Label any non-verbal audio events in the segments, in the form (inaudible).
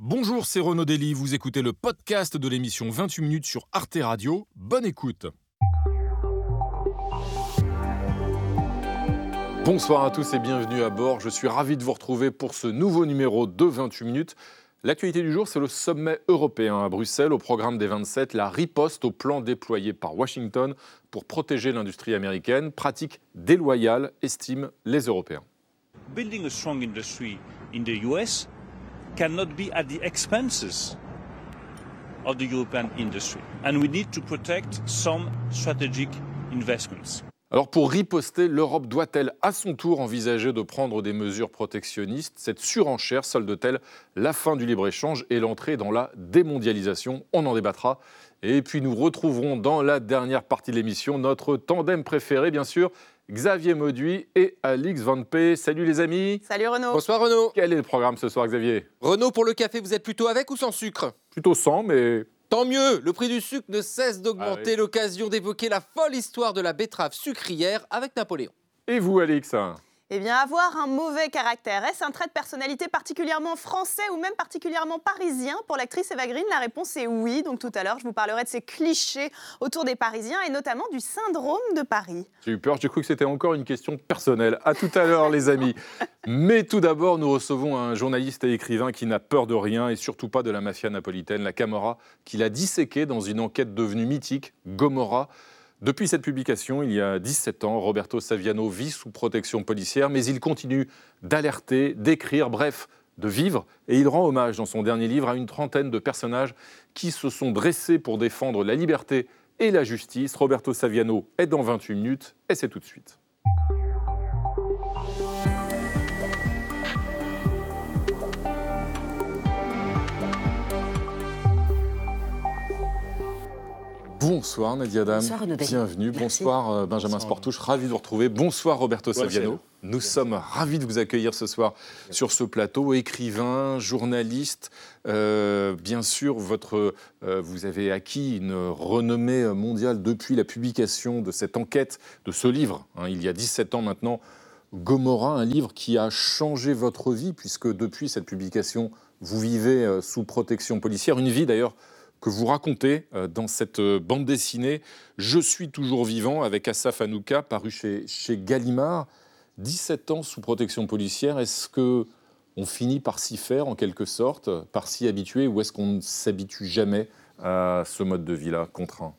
Bonjour, c'est Renaud Dely, vous écoutez le podcast de l'émission 28 minutes sur Arte Radio. Bonne écoute. Bonsoir à tous et bienvenue à bord. Je suis ravi de vous retrouver pour ce nouveau numéro de 28 minutes. L'actualité du jour, c'est le sommet européen à Bruxelles. Au programme des 27, la riposte au plan déployé par Washington pour protéger l'industrie américaine. Pratique déloyale, estiment les Européens. Building a strong industry in the US cannot be at the expenses of the European industry. And we need to protect some strategic investments. Alors pour riposter, l'Europe doit-elle à son tour envisager de prendre des mesures protectionnistes? Cette surenchère solde-t-elle la fin du libre-échange et l'entrée dans la démondialisation? On en débattra. Et puis nous retrouverons dans la dernière partie de l'émission notre tandem préféré, bien sûr, Xavier Mauduit et Alix Van P. Salut les amis. Salut Renaud. Bonsoir Renaud. Quel est le programme ce soir, Xavier? Renaud, pour le café, vous êtes plutôt avec ou sans sucre? Plutôt sans, mais Tant mieux, le prix du sucre ne cesse d'augmenter, Ah oui. l'occasion d'évoquer la folle histoire de la betterave sucrière avec Napoléon. Et vous, Alix? Eh bien, avoir un mauvais caractère, est-ce un trait de personnalité particulièrement français ou même particulièrement parisien Pour l'actrice Eva Green, la réponse est oui. Donc tout à l'heure, je vous parlerai de ces clichés autour des Parisiens et notamment du syndrome de Paris. J'ai eu peur, j'ai cru que c'était encore une question personnelle. À tout à l'heure, les amis. Mais tout d'abord, nous recevons un journaliste et écrivain qui n'a peur de rien et surtout pas de la mafia napolitaine, la Camorra, qu'il a disséqué dans une enquête devenue mythique, Gomorra. Depuis cette publication, il y a 17 ans, Roberto Saviano vit sous protection policière, mais il continue d'alerter, d'écrire, bref, de vivre. Et il rend hommage dans son dernier livre à une trentaine de personnages qui se sont dressés pour défendre la liberté et la justice. Roberto Saviano est dans 28 minutes et c'est tout de suite. Bonsoir Nadia Dam. Bonsoir, Renaud. Bienvenue. Merci. Bonsoir euh, Benjamin Sportouche. Ravi de vous retrouver. Bonsoir Roberto Saviano. Nous sommes ravis de vous accueillir ce soir sur ce plateau. Écrivain, journaliste, euh, bien sûr, votre, euh, vous avez acquis une renommée mondiale depuis la publication de cette enquête, de ce livre, hein, il y a 17 ans maintenant, Gomorra, un livre qui a changé votre vie, puisque depuis cette publication, vous vivez euh, sous protection policière. Une vie d'ailleurs que vous racontez euh, dans cette euh, bande dessinée Je suis toujours vivant avec Assaf Hanouka, paru chez, chez Gallimard. 17 ans sous protection policière, est-ce que on finit par s'y faire en quelque sorte, par s'y habituer, ou est-ce qu'on ne s'habitue jamais à ce mode de vie-là contraint?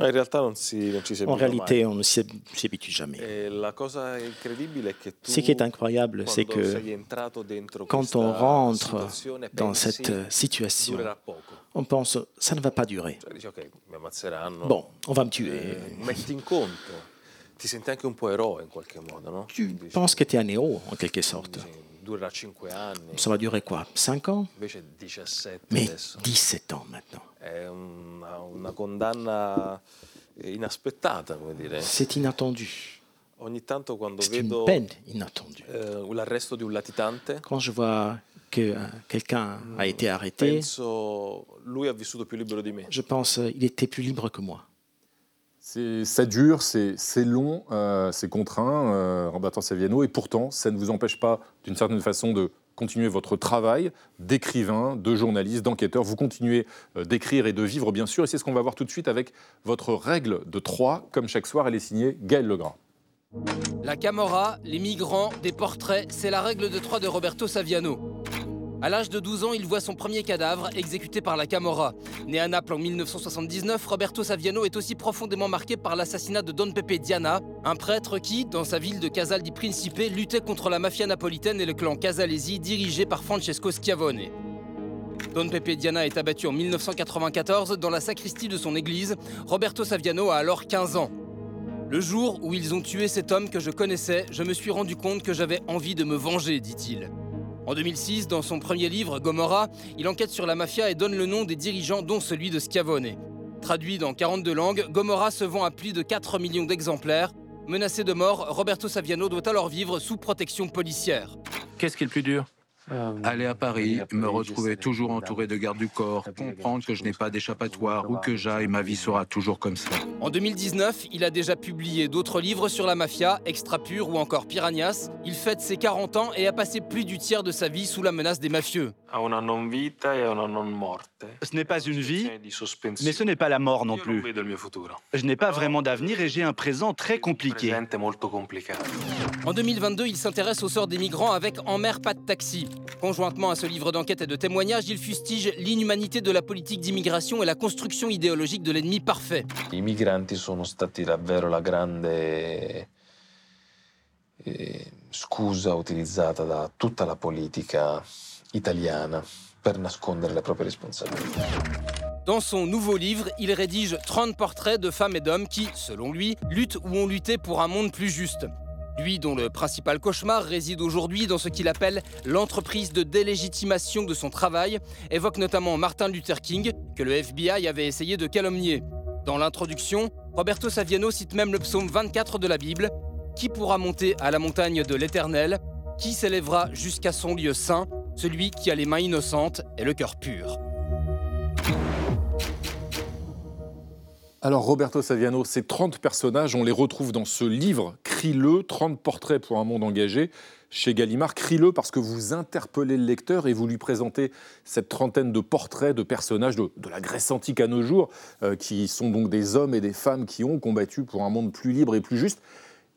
In realtà non si, non ci si En réalité, on ne s'y habitue mai. jamais. E Ce qui est incroyable, c'est que quand on rentre dans cette situation, on pense ça ne va pas durer. Bon, on va me tuer. Eh? Tu penses que tu es un héros, en quelque sorte. Dici, durerà 5 anni, Ça va durer quoi? 5 ans? Invece 17 Mais adesso. 17 ans maintenant. È una, una condanna inaspettata, come dire. C'est inattendu. Ogni tanto quando C'est une vedo peine inattendue. eh, l'arresto di un latitante, Quand je vois que euh, quelqu'un a été arrêté, penso lui ha vissuto più libero di me. je pense euh, il était plus libre que moi. Ça dure, c'est long, euh, c'est contraint, euh, Roberto Saviano, et pourtant, ça ne vous empêche pas, d'une certaine façon, de continuer votre travail d'écrivain, de journaliste, d'enquêteur. Vous continuez euh, d'écrire et de vivre, bien sûr, et c'est ce qu'on va voir tout de suite avec votre règle de trois. Comme chaque soir, elle est signée Gaël Legras. La Camorra, les migrants, des portraits, c'est la règle de 3 de Roberto Saviano. À l'âge de 12 ans, il voit son premier cadavre exécuté par la Camorra. Né à Naples en 1979, Roberto Saviano est aussi profondément marqué par l'assassinat de Don Pepe Diana, un prêtre qui, dans sa ville de Casal di Principe, luttait contre la mafia napolitaine et le clan Casalesi dirigé par Francesco Schiavone. Don Pepe Diana est abattu en 1994 dans la sacristie de son église. Roberto Saviano a alors 15 ans. Le jour où ils ont tué cet homme que je connaissais, je me suis rendu compte que j'avais envie de me venger, dit-il. En 2006, dans son premier livre, Gomorra, il enquête sur la mafia et donne le nom des dirigeants, dont celui de Schiavone. Traduit dans 42 langues, Gomorra se vend à plus de 4 millions d'exemplaires. Menacé de mort, Roberto Saviano doit alors vivre sous protection policière. Qu'est-ce qui est le plus dur? Aller à Paris, me retrouver toujours entouré de gardes du corps, comprendre que je n'ai pas d'échappatoire, où que j'aille, ma vie sera toujours comme ça. En 2019, il a déjà publié d'autres livres sur la mafia, Extra Pur ou encore Piranhas. Il fête ses 40 ans et a passé plus du tiers de sa vie sous la menace des mafieux. Ce n'est pas une vie, mais ce n'est pas la mort non plus. Je n'ai pas vraiment d'avenir et j'ai un présent très compliqué. En 2022, il s'intéresse au sort des migrants avec En mer, pas de taxi. Conjointement à ce livre d'enquête et de témoignages, il fustige l'inhumanité de la politique d'immigration et la construction idéologique de l'ennemi parfait. I migranti sono stati davvero la grande eh, scusa utilizzata da tutta la politica italiana per nascondere le proprie responsabilità. Dans son nouveau livre, il rédige 30 portraits de femmes et d'hommes qui, selon lui, luttent ou ont lutté pour un monde plus juste. Lui dont le principal cauchemar réside aujourd'hui dans ce qu'il appelle l'entreprise de délégitimation de son travail, évoque notamment Martin Luther King, que le FBI avait essayé de calomnier. Dans l'introduction, Roberto Saviano cite même le psaume 24 de la Bible Qui pourra monter à la montagne de l'Éternel? Qui s'élèvera jusqu'à son lieu saint? Celui qui a les mains innocentes et le cœur pur. Alors Roberto Saviano, ces 30 personnages, on les retrouve dans ce livre, Crie-le, 30 portraits pour un monde engagé, chez Gallimard. Crie-le parce que vous interpellez le lecteur et vous lui présentez cette trentaine de portraits de personnages de, la Grèce antique à nos jours, euh, qui sont donc des hommes et des femmes qui ont combattu pour un monde plus libre et plus juste.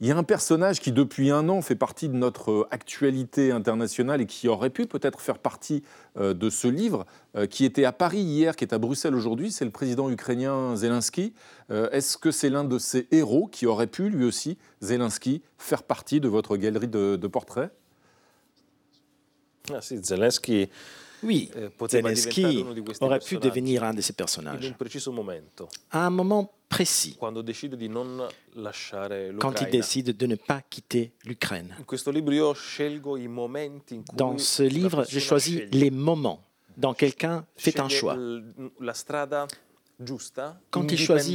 Il y a un personnage qui, depuis un an, fait partie de notre euh, actualité internationale et qui aurait pu peut-être faire partie euh, de ce livre, euh, qui était à Paris hier, qui est à Bruxelles aujourd'hui. C'est le président ukrainien Zelensky. Est-ce que c'est l'un de ces héros qui aurait pu, lui aussi, Zelensky, faire partie de votre galerie de, de portraits? Ah sì, Zelensky Oui, Zelensky aurait pu devenir un de ces personnages. À un moment précis, quand il décide de ne pas quitter l'Ukraine. Dans ce livre, j'ai persona choisi sceglie- les moments dont quelqu'un fait un choix, Quand il choisit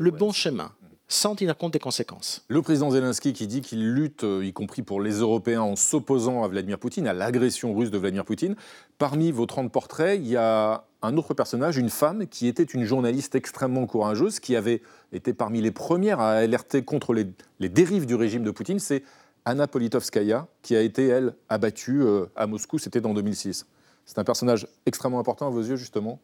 le bon chemin, sans tenir compte des conséquences. Le président Zelensky qui dit qu'il lutte, euh, y compris pour les Européens, en s'opposant à Vladimir Poutine, à l'agression russe de Vladimir Poutine. Parmi vos 30 portraits, il y a un autre personnage, une femme, qui était une journaliste extrêmement courageuse, qui avait été parmi les premières à alerter contre les, les dérives du régime de Poutine. C'est Anna Politovskaya, qui a été, elle, abattue euh, à Moscou, c'était dans 2006. C'est un personnage extrêmement important à vos yeux, justement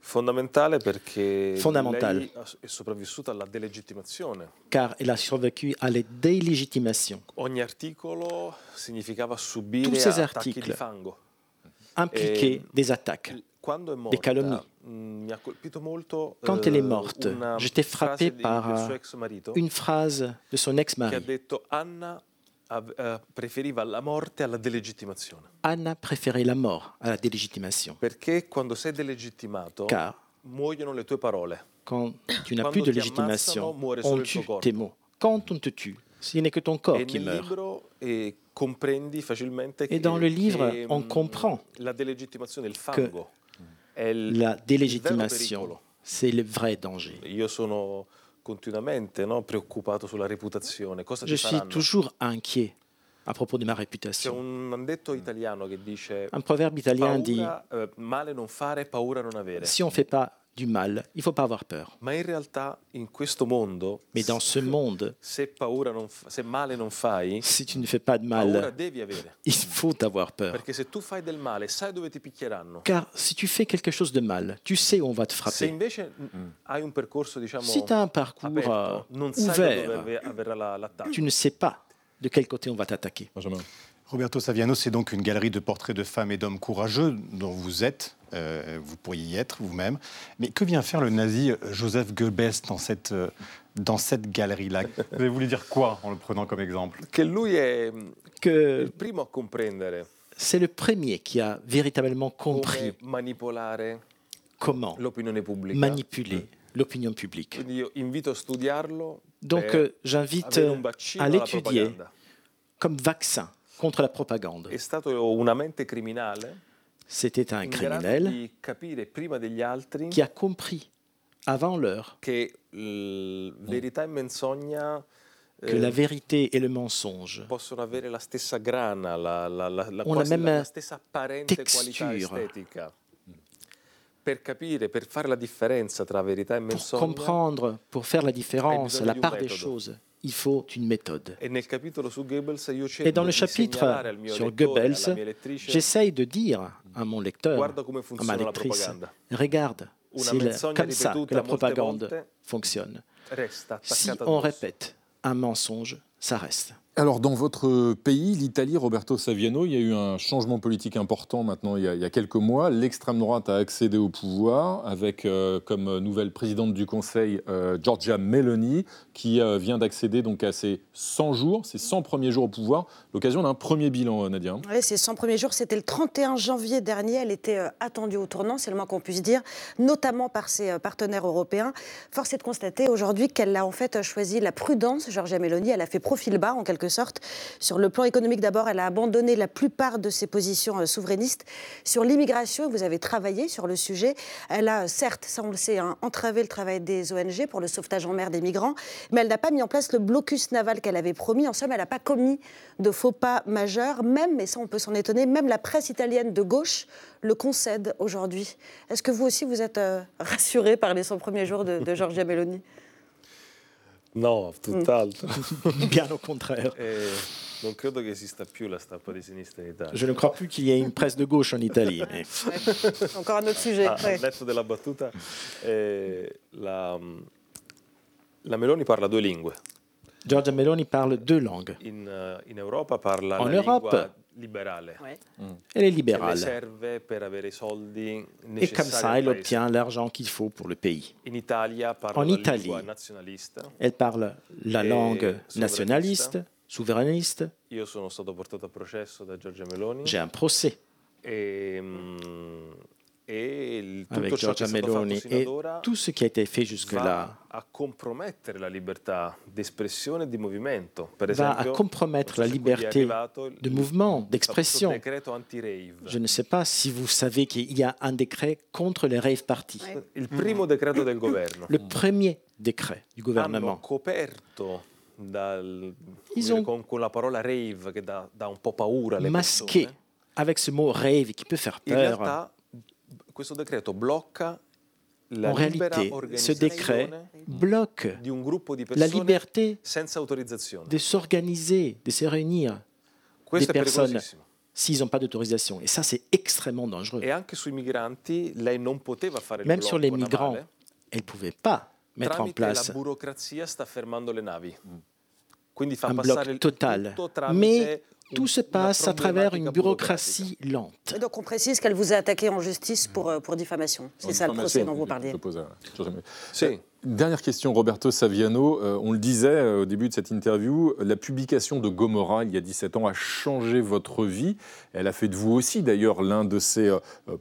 Fondamentale perché Fondamentale. lei è sopravvissuta alla delegittimazione. car elle a survécu à la délégitimation. Ogni articolo significava subire Tous ces di articles fango. Impliquée Et- des attaques. Quando è morta, calomnie. mh, mi ha colpito molto Quand eh, elle est morte, una j'étais frappé par euh, une phrase de son ex-mari. Anna eh, morte. Anna préférait la mort à la délégitimation. Car quand tu n'as plus de ti légitimation, on tue tes mots. Quand on te tue, ce n'est que ton corps e qui nel meurt. eh, Et dans le livre, on mh, comprend la La délégitimation, c'est le vrai danger. Io sono continuamente no, preoccupato sulla reputazione. Cosa Je suis toujours inquiet à propos de ma C'è réputation. un detto italiano che dice Un proverbe italien dit eh, male non fare, paura non avere. si on ne fait pas du mal, il faut pas avoir peur. Ma in realtà in questo mondo, Mais dans ce (laughs) monde, se, paura non fa- se male non fai, si tu ne fais pas de mal, devi avere. il faut avoir peur. Perché se tu fai del male, sai dove ti picchieranno. Car si tu fais quelque chose de mal, tu sais où on va te Se frapper. invece mh, hai un percorso, diciamo, Si tu as un parcours aperto, non sai da dove ouvert, tu ne sais pas de quel côté on va t'attaquer. Roberto Saviano, c'est donc une galerie de portraits de femmes et d'hommes courageux dont vous êtes, euh, vous pourriez y être vous-même. Mais que vient faire le nazi Joseph Goebbels dans cette, euh, dans cette galerie-là? Vous avez voulu dire quoi en le prenant comme exemple? Que il primo a comprendere. c'est le premier qui a véritablement compris comment manipuler l'opinion publique. Donc euh, j'invite à l'étudier comme vaccin contre la propagande. È stato una mente criminale? C'était un criminel qui a compris avant l'heure e que la vérité et le mensonge possono avere la stessa grana, la, la, la, la, ont la quasi même la stessa apparente qualità texture. estetica. Per capire, per fare la differenza tra verità e Pour comprendre, pour faire la différence, la part des choses, il faut une méthode. Et dans le chapitre sur Goebbels, j'essaye de dire à mon lecteur, à ma lectrice, regarde, c'est comme ça que la propagande fonctionne. Si on répète un mensonge, ça reste. Alors, dans votre pays, l'Italie, Roberto Saviano, il y a eu un changement politique important maintenant, il y a, quelques mois. L'extrême droite a accédé au pouvoir avec euh, comme nouvelle présidente du Conseil euh, Giorgia Meloni, qui euh, vient d'accéder donc à ses 100 jours, ses 100 premiers jours au pouvoir. L'occasion d'un premier bilan, euh, Nadia. Oui, ces 100 premiers jours, c'était le 31 janvier dernier. Elle était euh, attendue au tournant, c'est le moins qu'on puisse dire, notamment par ses euh, partenaires européens. Force est de constater aujourd'hui qu'elle a en fait euh, choisi la prudence, Giorgia Meloni. Elle a fait profil bas, en quelque sorte. Sur le plan économique, d'abord, elle a abandonné la plupart de ses positions euh, souverainistes. Sur l'immigration, vous avez travaillé sur le sujet. Elle a, certes, ça on le sait, hein, entravé le travail des ONG pour le sauvetage en mer des migrants, mais elle n'a pas mis en place le blocus naval qu'elle avait promis. En somme, elle n'a pas commis de faux pas majeurs, même, et ça on peut s'en étonner, même la presse italienne de gauche le concède aujourd'hui. Est-ce que vous aussi vous êtes euh, rassuré par les 100 premiers jours de, de Giorgia Meloni? No, tutt'altro. (laughs) Bien au contraire. Non credo che esista più la stampa di sinistra in Italia. Je ne crois plus qu'il y ait une presse de gauche en Italie. mais- Encore un autre sujet. Ah, ouais. Al netto della battuta, eh, la, la Meloni parla due lingue. Giorgia Meloni parle deux langues. In, eh, in Europa parla En la Europe, lingua liberale. Elle est libérale. Et comme ça, elle obtient l'argent qu'il faut pour le pays. In Italia parla En Italie. Elle parle la Et langue nationaliste, souverainiste. J'ai un procès E, mm, e tutto avec ciò che Giorgia è stato fatto Meloni fino et ad ora tout ce qui a été fait jusque-là va a compromettere la libertà di espressione e di movimento. Per va à compromettre la non so se qui è liberté de mouvement, il d'expression. famoso decreto anti-rave. Je ne sais pas si vous savez qu'il y a un décret contre les rave parties. Il primo decreto del governo. Le premier décret du Hanno gouvernement. coperto dal, Ils ont con, con la parola rave che dà, dà un po' paura alle masqué persone. avec ce mot rave qui peut faire In peur. En réalité, ce décret bloque la liberté de s'organiser, de se réunir, des personnes s'ils n'ont pas d'autorisation. Et ça, c'est extrêmement dangereux. E Même sur les migrants, elle ne pouvait pas mettre en place fa un bloc total. Mais tout se passe à travers une bureaucratie lente. Et donc on précise qu'elle vous a attaqué en justice pour, euh, pour diffamation. C'est ça le procès dont vous parliez. Sì. Euh, Dernière question, Roberto Saviano. Euh, on le disait euh, au début de cette interview, la publication de Gomorrah il y a 17 ans a changé votre vie. Elle a fait de vous aussi d'ailleurs l'un de ces euh,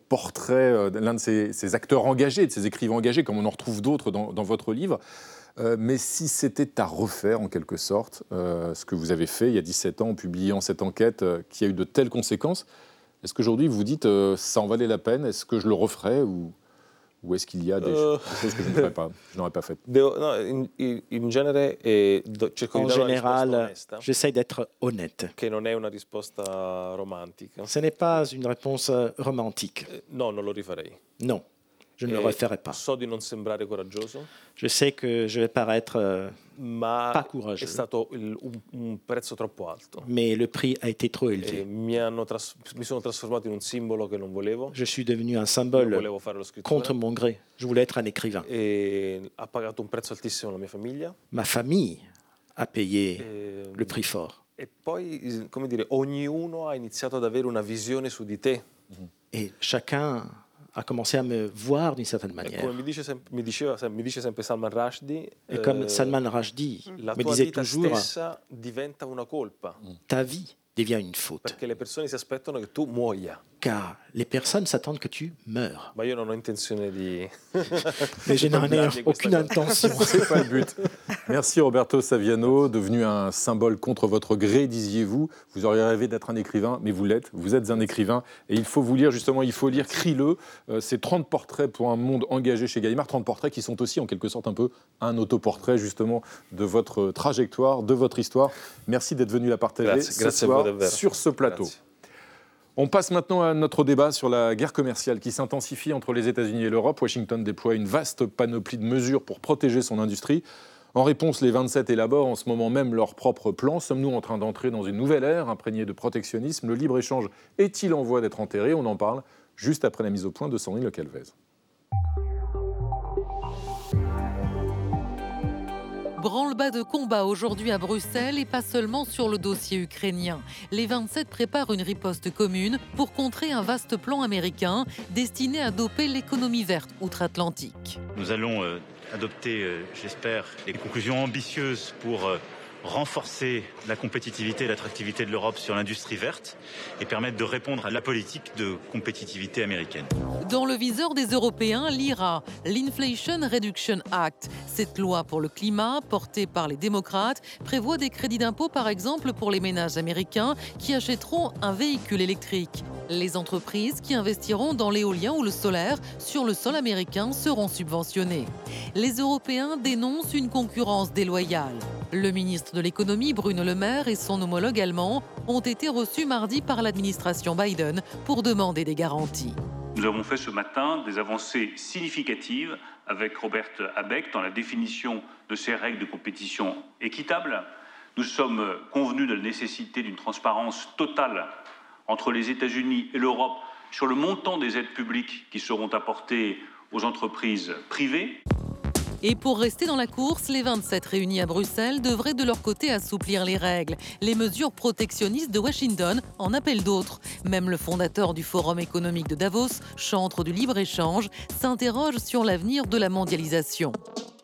portraits, euh, l'un de ces, ces acteurs engagés, de ces écrivains engagés, comme on en retrouve d'autres dans, dans votre livre. Euh, mais si c'était à refaire en quelque sorte, euh, ce que vous avez fait il y a 17 ans en publiant cette enquête euh, qui a eu de telles conséquences, est-ce qu'aujourd'hui vous dites euh, ça en valait la peine Est-ce que je le referais ou, ou est-ce qu'il y a des, Euh. choses que je ne ferais pas, je n'aurais pas faites? Eh, cerco En général, j'essaye d'être honnête. che non è una risposta romantica. Ce n'est pas une réponse romantique. Eh, No, non lo rifarei. Non, je ne le referai pas. Je sais que je vais paraître, euh, Pas courageux. mais le prix a été trop élevé. Je suis devenu un symbole contre mon gré. Je voulais être un écrivain. E. Ma famille a payé E, le prix fort. e poi, come dire, ognuno ha iniziato ad avere una visione su di te. Et chacun a commencé à me voir d'une certaine manière. Come mi dice, sem- mi diceva, sem- mi dice sempre Salman Rushdie, Et comme eh, Salman Rushdie la me disait toujours, stessa diventa una colpa, ta vie devient une faute. perché le persone si aspettano che tu muoia. car les personnes s'attendent que tu meurs. Ma io non ho intenzione di... Mais je n'en ai (laughs) aucune intention. (laughs) C'est pas le but. (laughs) Merci Roberto Saviano, devenu un symbole contre votre gré, disiez-vous. Vous auriez rêvé d'être un écrivain, mais vous l'êtes. Vous êtes un écrivain. Et il faut vous lire, justement, il faut lire Crie-le. Euh, c'est 30 portraits pour un monde engagé chez Gallimard. 30 portraits qui sont aussi, en quelque sorte, un peu un autoportrait, justement, de votre trajectoire, de votre histoire. Merci d'être venu la partager Grazie, ce soir sur ce plateau. On passe maintenant à notre débat sur la guerre commerciale qui s'intensifie entre les États-Unis et l'Europe. Washington déploie une vaste panoplie de mesures pour protéger son industrie. En réponse, les 27 élaborent en ce moment même leur propre plan. Sommes-nous en train d'entrer dans une nouvelle ère imprégnée de protectionnisme? Le libre-échange est-il en voie d'être enterré? On en parle juste après la mise au point de Sandrine Le Calvez. Branle-bas de combat aujourd'hui à Bruxelles et pas seulement sur le dossier ukrainien. Les 27 préparent une riposte commune pour contrer un vaste plan américain destiné à doper l'économie verte outre-Atlantique. Nous allons euh, adopter, euh, j'espère, des conclusions ambitieuses pour euh, renforcer la compétitivité et l'attractivité de l'Europe sur l'industrie verte et permettre de répondre à la politique de compétitivité américaine. Dans le viseur des Européens, l'IRA, l'Inflation Reduction Act. Cette loi pour le climat, portée par les démocrates, prévoit des crédits d'impôt par exemple pour les ménages américains qui achèteront un véhicule électrique. Les entreprises qui investiront dans l'éolien ou le solaire sur le sol américain seront subventionnées. Les Européens dénoncent une concurrence déloyale. Le ministre de l'économie, Bruno Le Maire, et son homologue allemand ont été reçus mardi par l'administration Biden pour demander des garanties. Nous avons fait ce matin des avancées significatives avec Robert Habeck dans la définition de ces règles de compétition équitables. Nous sommes convenus de la nécessité d'une transparence totale entre les États-Unis et l'Europe sur le montant des aides publiques qui seront apportées aux entreprises privées. Et pour rester dans la course, les 27 réunis à Bruxelles devraient de leur côté assouplir les règles. Les mesures protectionnistes de Washington en appellent d'autres. Même le fondateur du Forum économique de Davos, chantre du libre-échange, s'interroge sur l'avenir de la mondialisation.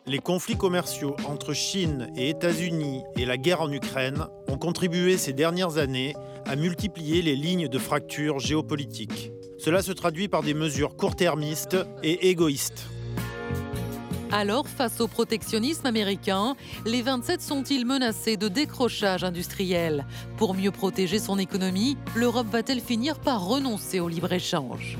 Les conflits commerciaux entre Chine et États-Unis et la guerre en Ukraine ont contribué ces dernières années à multiplier les lignes de fracture géopolitique. Cela se traduit par des mesures court-termistes et égoïstes. Alors, face au protectionnisme américain, les 27 sont-ils menacés de décrochage industriel? Pour mieux protéger son économie, l'Europe va-t-elle finir par renoncer au libre-échange?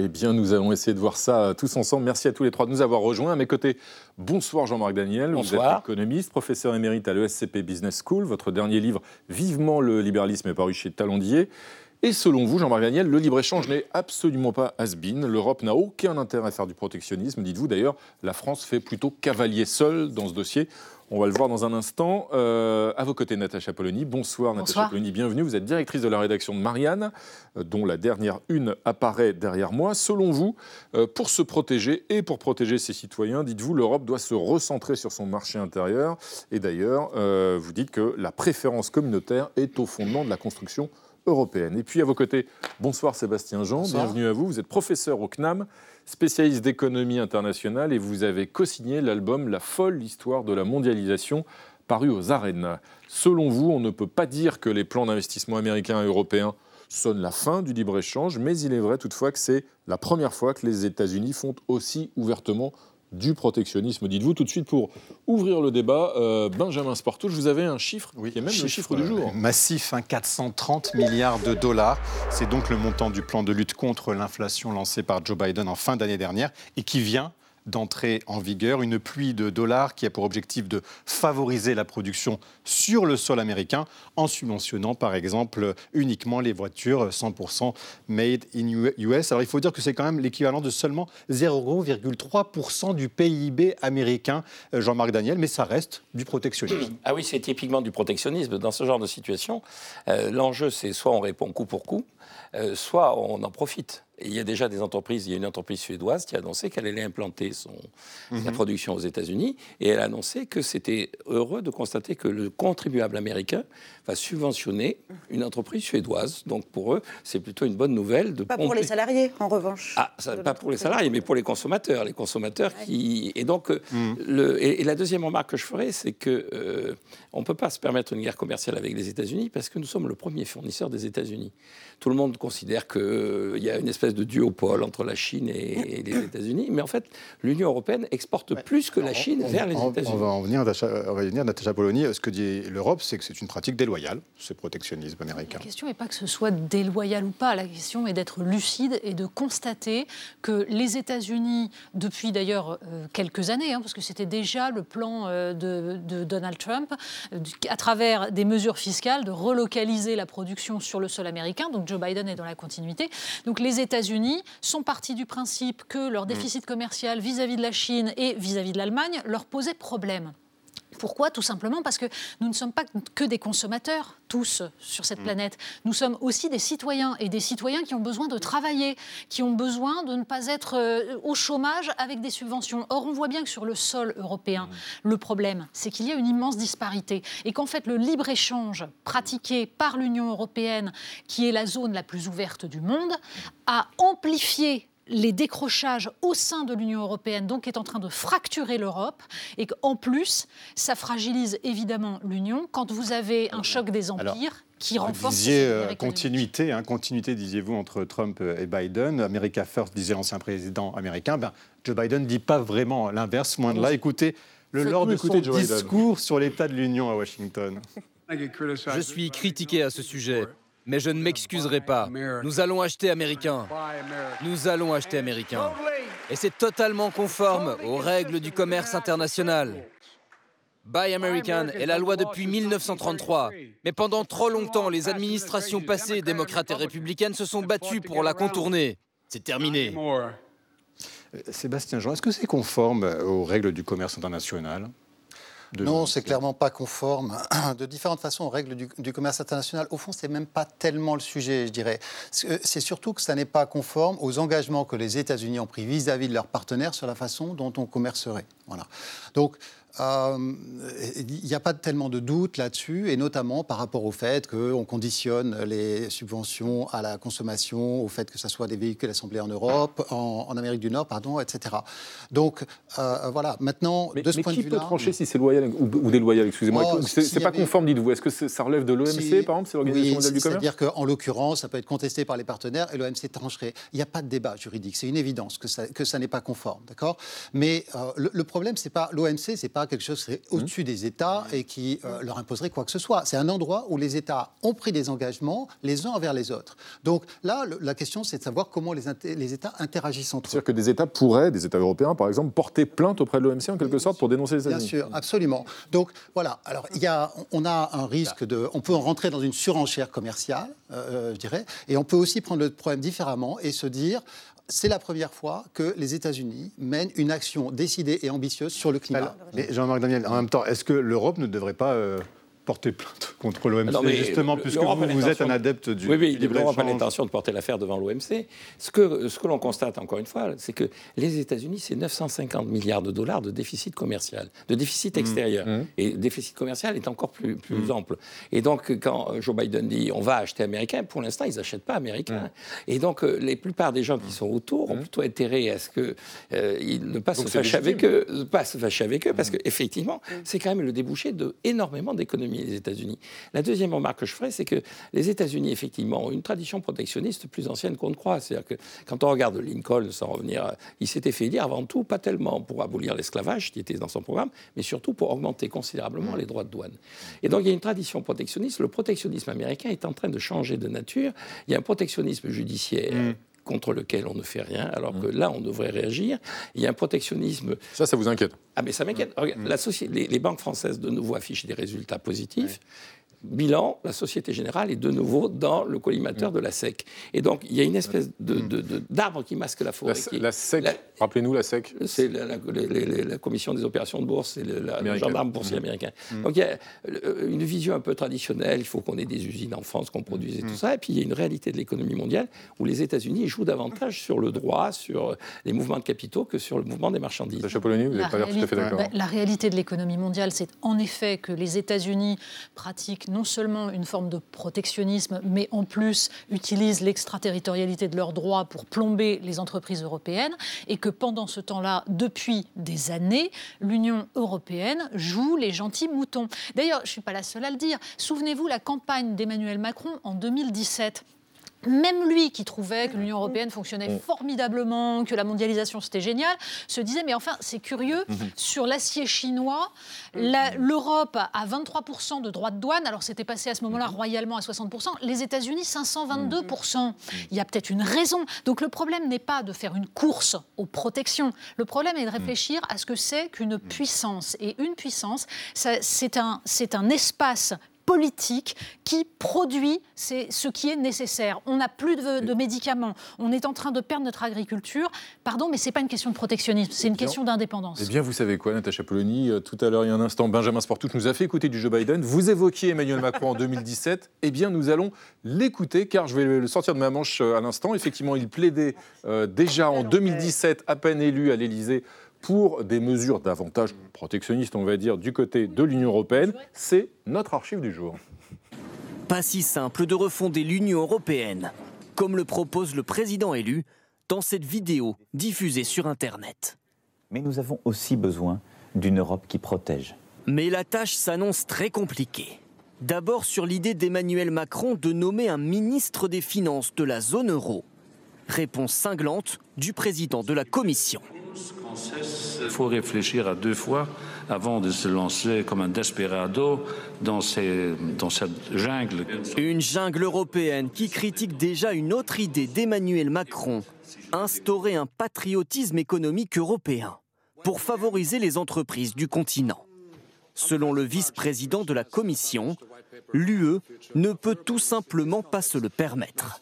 Eh bien, nous allons essayer de voir ça tous ensemble. Merci à tous les trois de nous avoir rejoints. À mes côtés, bonsoir Jean-Marc Daniel. Vous êtes économiste, professeur émérite à l'ESCP Business School. Votre dernier livre, Vivement le libéralisme, est paru chez Talandier. Et selon vous, Jean-Marc Daniel, le libre-échange n'est absolument pas has-been. L'Europe n'a aucun intérêt à faire du protectionnisme. Dites-vous d'ailleurs, la France fait plutôt cavalier seul dans ce dossier. On va le voir dans un instant. Euh, à vos côtés, Natacha Polony. Bonsoir, Natacha Bonsoir. Polony, bienvenue. Vous êtes directrice de la rédaction de Marianne, euh, dont la dernière une apparaît derrière moi. Selon vous, euh, pour se protéger et pour protéger ses citoyens, dites-vous, l'Europe doit se recentrer sur son marché intérieur. Et d'ailleurs, euh, vous dites que la préférence communautaire est au fondement de la construction européenne. Et puis à vos côtés, bonsoir Sébastien Jean, Bonsoir. bienvenue à vous. Vous êtes professeur au CNAM, spécialiste d'économie internationale et vous avez co-signé l'album La folle histoire de la mondialisation paru aux arènes. Selon vous, on ne peut pas dire que les plans d'investissement américains et européens sonnent la fin du libre-échange, mais il est vrai toutefois que c'est la première fois que les États-Unis font aussi ouvertement du protectionnisme. Dites-vous tout de suite pour ouvrir le débat, euh, Benjamin Sportouche, vous avez un chiffre qui est même le chiffre du jour. Massif, hein, 430 milliards de dollars. C'est donc le montant du plan de lutte contre l'inflation lancé par Joe Biden en fin d'année dernière et qui vient d'entrer en vigueur, une pluie de dollars qui a pour objectif de favoriser la production sur le sol américain en subventionnant par exemple uniquement les voitures 100% made in US. Alors il faut dire que c'est quand même l'équivalent de seulement 0,3% du PIB américain, euh, Jean-Marc Daniel, mais ça reste du protectionnisme. Ah oui, c'est typiquement du protectionnisme. Dans ce genre de situation, euh, l'enjeu, c'est soit on répond coup pour coup, euh, soit on en profite. Il y a déjà des entreprises, il y a une entreprise suédoise qui a annoncé qu'elle allait implanter son, Mhm. sa production aux États-Unis et elle a annoncé que c'était heureux de constater que le contribuable américain va subventionner une entreprise suédoise. Donc pour eux, c'est plutôt une bonne nouvelle de Pas pour les salariés, en revanche. ah, ça, pas pour les salariés, mais pour les consommateurs. Les consommateurs qui. Et donc, euh, Mhm. le, et, et la deuxième remarque que je ferai, c'est que euh, on ne peut pas se permettre une guerre commerciale avec les États-Unis parce que nous sommes le premier fournisseur des États-Unis. Tout le monde considère qu'il y a une espèce de duopole entre la Chine et, et les États-Unis, mais en fait, l'Union européenne exporte plus que la Chine On- vers les on- États-Unis. On va en venir, on va y venir, Natacha Polony. Ce que dit l'Europe, c'est que c'est une pratique déloyale, ce protectionnisme américain. La question n'est pas que ce soit déloyal ou pas, la question est d'être lucide et de constater que les États-Unis, depuis d'ailleurs euh, quelques années, hein, parce que c'était déjà le plan euh, de, de Donald Trump, euh, à travers des mesures fiscales, de relocaliser la production sur le sol américain. Donc Joe Biden est dans la continuité. Donc les États-Unis sont partis du principe que leur déficit commercial vis-à-vis de la Chine et vis-à-vis de l'Allemagne leur posait problème. Pourquoi? Tout simplement parce que nous ne sommes pas que des consommateurs, tous, sur cette planète. Nous sommes aussi des citoyens, et des citoyens qui ont besoin de travailler, qui ont besoin de ne pas être euh, au chômage avec des subventions. Or, on voit bien que sur le sol européen, le problème, c'est qu'il y a une immense disparité, et qu'en fait, le libre-échange pratiqué par l'Union européenne, qui est la zone la plus ouverte du monde, a amplifié les décrochages au sein de l'Union européenne, donc est en train de fracturer l'Europe, et qu'en plus, ça fragilise évidemment l'Union quand vous avez un choc des empires qui Vous renforce disiez euh, continuité, hein, continuité, disiez-vous, entre Trump et Biden. America First, disait l'ancien président américain. Ben, Joe Biden ne dit pas vraiment l'inverse, moins de là. Écoutez le lors de son Biden. discours sur l'état de l'Union à Washington. Je suis critiqué à ce sujet, mais je ne m'excuserai pas. Nous allons acheter américain. Nous allons acheter américain. Et c'est totalement conforme aux règles du commerce international. Buy American est la loi depuis 1933. Mais pendant trop longtemps, les administrations passées, démocrates et républicaines, se sont battues pour la contourner. C'est terminé. Euh, Sébastien Jean, est-ce que c'est conforme aux règles du commerce international? De Non, c'est clairement pas conforme. (clears throat) De différentes façons aux règles du, du commerce international. Au fond, c'est même pas tellement le sujet, je dirais. C'est c'est surtout que ça n'est pas conforme aux engagements que les États-Unis ont pris vis-à-vis de leurs partenaires sur la façon dont on commercerait. Voilà. Donc, euh, il n'y a pas tellement de doute là-dessus, et notamment par rapport au fait qu'on conditionne les subventions à la consommation, au fait que ce soit des véhicules assemblés en Europe, en, en Amérique du Nord, pardon, etc. Donc, euh, voilà. Maintenant, Mais, de ce mais point qui de peut vue-là. trancher si c'est loyal ou, ou déloyal, excusez-moi Oh, C'est y pas avait- conforme, dites-vous. Est-ce que c'est- ça relève de l'OMC, Si- par exemple C'est l'Organisation oui, mondiale du commerce C'est-à-dire qu'en l'occurrence, ça peut être contesté par les partenaires et l'OMC trancherait. Il n'y a pas de débat juridique. C'est une évidence que ça, que ça n'est pas conforme. D'accord? Mais euh, le, le problème, c'est pas l'OMC, c'est pas quelque chose qui est au-dessus des États et qui euh, leur imposerait quoi que ce soit. C'est un endroit où les États ont pris des engagements les uns envers les autres. Donc là, le- la question, c'est de savoir comment les, États interagissent entre eux. C'est-à-dire que des États pourraient, des États européens par exemple, porter plainte auprès de l'OMC en quelque sorte pour dénoncer les Bien États-Unis. sûr, absolument. Donc voilà. Alors y a, on a un risque de, on peut en rentrer dans une surenchère commerciale, euh, je dirais, et on peut aussi prendre le problème différemment et se dire. C'est la première fois que les États-Unis mènent une action décidée et ambitieuse sur le climat. Mais Jean-Marc Daniel, en même temps, est-ce que l'Europe ne devrait pas euh, porter plainte contre l'OMC, Non, mais justement, le- puisque vous, êtes un de- adepte du Oui, oui, libre-échange l'Europe a l'intention de porter l'affaire devant l'OMC. Ce que, ce que l'on constate, encore une fois, c'est que les États-Unis, c'est 950 milliards de dollars de déficit commercial, de déficit Mmh. extérieur. Et le déficit commercial est encore plus, plus ample. Et donc, quand Joe Biden dit on va acheter américain, pour l'instant, ils n'achètent pas américain. Et donc, euh, les plupart des gens qui sont autour ont plutôt intérêt à ce que euh, ne pas Donc se fâcher avec eux, pas se fâcher avec eux, parce qu'effectivement, c'est quand même le débouché de énormément d'économies, les États-Unis. La deuxième remarque que je ferai, c'est que les États-Unis, effectivement, ont une tradition protectionniste plus ancienne qu'on ne croit. C'est-à-dire que quand on regarde Lincoln, sans revenir, à- il s'était fait dire avant tout, pas tellement pour abolir l'esclavage, qui était dans son programme, mais surtout pour augmenter considérablement les droits de douane. Et donc, il y a une tradition protectionniste. Le protectionnisme américain est en train de changer de nature. Il y a un protectionnisme judiciaire contre lequel on ne fait rien, alors que là, on devrait réagir. Il y a un protectionnisme... Ça, ça vous inquiète? Ah, mais ça m'inquiète. Regarde, la société- les, les banques françaises, de nouveau, affichent des résultats positifs. Bilan, la Société Générale est de nouveau dans le collimateur de la SEC. Et donc, il y a une espèce d'arbre qui masque la forêt. La, SEC, rappelez-nous la SEC C'est la, Commission des opérations de bourse, c'est le gendarme boursier mmh. américain. Mmh. Donc, il y a euh, une vision un peu traditionnelle, il faut qu'on ait des usines en France, qu'on produise et tout ça. Et puis, il y a une réalité de l'économie mondiale où les États-Unis jouent davantage sur le droit, sur les mouvements de capitaux que sur le mouvement des marchandises. vous n'avez pas l'air tout à fait d'accord. Bah, la réalité de l'économie mondiale, c'est en effet que les États-Unis pratiquent non seulement une forme de protectionnisme, mais en plus utilisent l'extraterritorialité de leurs droits pour plomber les entreprises européennes, et que pendant ce temps-là, depuis des années, l'Union européenne joue les gentils moutons. D'ailleurs, je ne suis pas la seule à le dire. Souvenez-vous la campagne d'Emmanuel Macron en 2017 même lui qui trouvait que l'Union européenne fonctionnait mm. formidablement, que la mondialisation c'était génial, se disait mais enfin c'est curieux, mm-hmm. sur l'acier chinois, mm-hmm. l'Europe a 23% de droits de douane, alors c'était passé à ce moment-là mm-hmm. royalement à 60%, les États-Unis 522%. Il y a peut-être une raison. Donc le problème n'est pas de faire une course aux protections, le problème est de réfléchir à ce que c'est qu'une puissance. Et une puissance, c'est un, un espace politique qui produit ce qui est nécessaire. On n'a plus de, médicaments, on est en train de perdre notre agriculture. Pardon, mais ce n'est pas une question de protectionnisme, c'est une question d'indépendance. Eh bien, vous savez quoi, Natacha Polony euh, Tout à l'heure, il y a un instant, Benjamin Sportouche nous a fait écouter du Joe Biden. Vous évoquiez Emmanuel Macron en (laughs) 2017. Eh bien, nous allons l'écouter, car je vais le sortir de ma manche euh, à l'instant. Effectivement, il plaidait euh, déjà en 2017, à peine élu à l'Élysée, pour des mesures davantage protectionnistes, on va dire, du côté de l'Union européenne. C'est notre archive du jour. Pas si simple de refonder l'Union européenne, comme le propose le président élu dans cette vidéo diffusée sur Internet. Mais nous avons aussi besoin d'une Europe qui protège. Mais la tâche s'annonce très compliquée. D'abord sur l'idée d'Emmanuel Macron de nommer un ministre des Finances de la zone euro. Réponse cinglante du président de la Commission. Il faut réfléchir à deux fois avant de se lancer comme un desperado dans, cette jungle. Une jungle européenne qui critique déjà une autre idée d'Emmanuel Macron, instaurer un patriotisme économique européen pour favoriser les entreprises du continent. Selon le vice-président de la Commission, l'UE ne peut tout simplement pas se le permettre.